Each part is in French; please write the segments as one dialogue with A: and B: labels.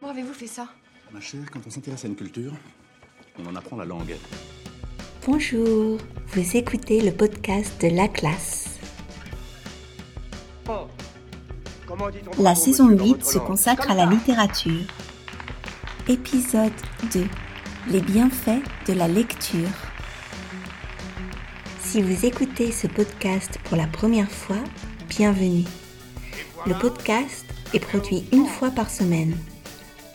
A: Comment avez-vous fait ça?
B: Ma chère, quand on s'intéresse à une culture, on en apprend la langue.
C: Bonjour, vous écoutez le podcast de La Classe. La saison 8 se consacre à la littérature. Épisode 2. Les bienfaits de la lecture. Si vous écoutez ce podcast pour la première fois, bienvenue. Le podcast est produit une fois par semaine.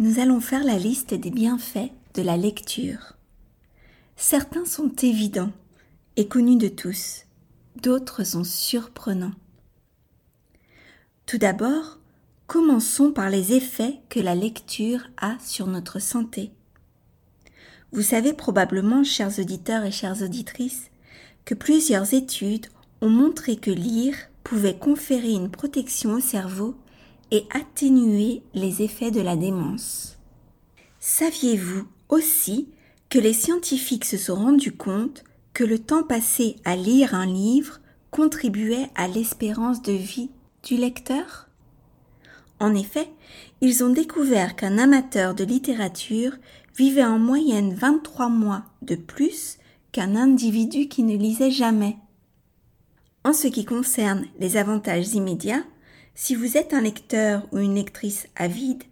C: nous allons faire la liste des bienfaits de la lecture. Certains sont évidents et connus de tous, d'autres sont surprenants. Tout d'abord, commençons par les effets que la lecture a sur notre santé. Vous savez probablement, chers auditeurs et chères auditrices, que plusieurs études ont montré que lire pouvait conférer une protection au cerveau et atténuer les effets de la démence. Saviez-vous aussi que les scientifiques se sont rendus compte que le temps passé à lire un livre contribuait à l'espérance de vie du lecteur? En effet, ils ont découvert qu'un amateur de littérature vivait en moyenne 23 mois de plus qu'un individu qui ne lisait jamais. En ce qui concerne les avantages immédiats, si vous êtes un lecteur ou une lectrice avide,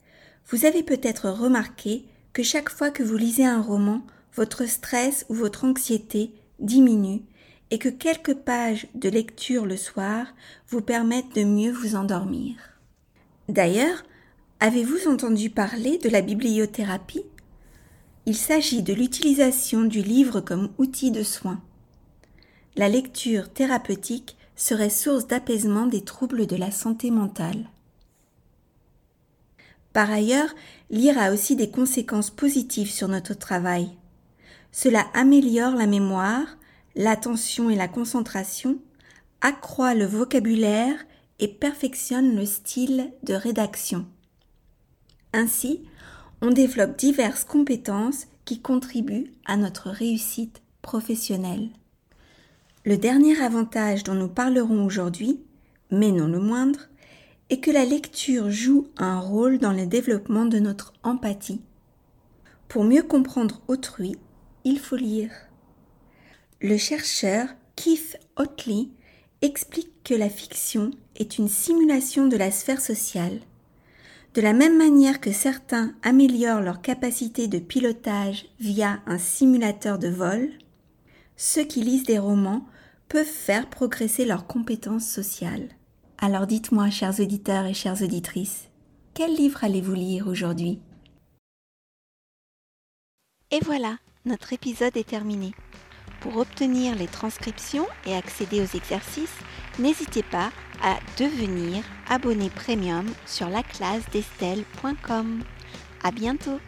C: vous avez peut-être remarqué que chaque fois que vous lisez un roman, votre stress ou votre anxiété diminue et que quelques pages de lecture le soir vous permettent de mieux vous endormir. D'ailleurs, avez-vous entendu parler de la bibliothérapie? Il s'agit de l'utilisation du livre comme outil de soin. La lecture thérapeutique serait source d'apaisement des troubles de la santé mentale. Par ailleurs, lire a aussi des conséquences positives sur notre travail. Cela améliore la mémoire, l'attention et la concentration, accroît le vocabulaire et perfectionne le style de rédaction. Ainsi, on développe diverses compétences qui contribuent à notre réussite professionnelle. Le dernier avantage dont nous parlerons aujourd'hui, mais non le moindre, est que la lecture joue un rôle dans le développement de notre empathie. Pour mieux comprendre autrui, il faut lire. Le chercheur Keith Otley explique que la fiction est une simulation de la sphère sociale. De la même manière que certains améliorent leur capacité de pilotage via un simulateur de vol, ceux qui lisent des romans peuvent faire progresser leurs compétences sociales. Alors dites-moi, chers auditeurs et chères auditrices, quel livre allez-vous lire aujourd'hui? Et voilà, notre épisode est terminé. Pour obtenir les transcriptions et accéder aux exercices, n'hésitez pas à devenir abonné premium sur laclassedestelle.com. À bientôt!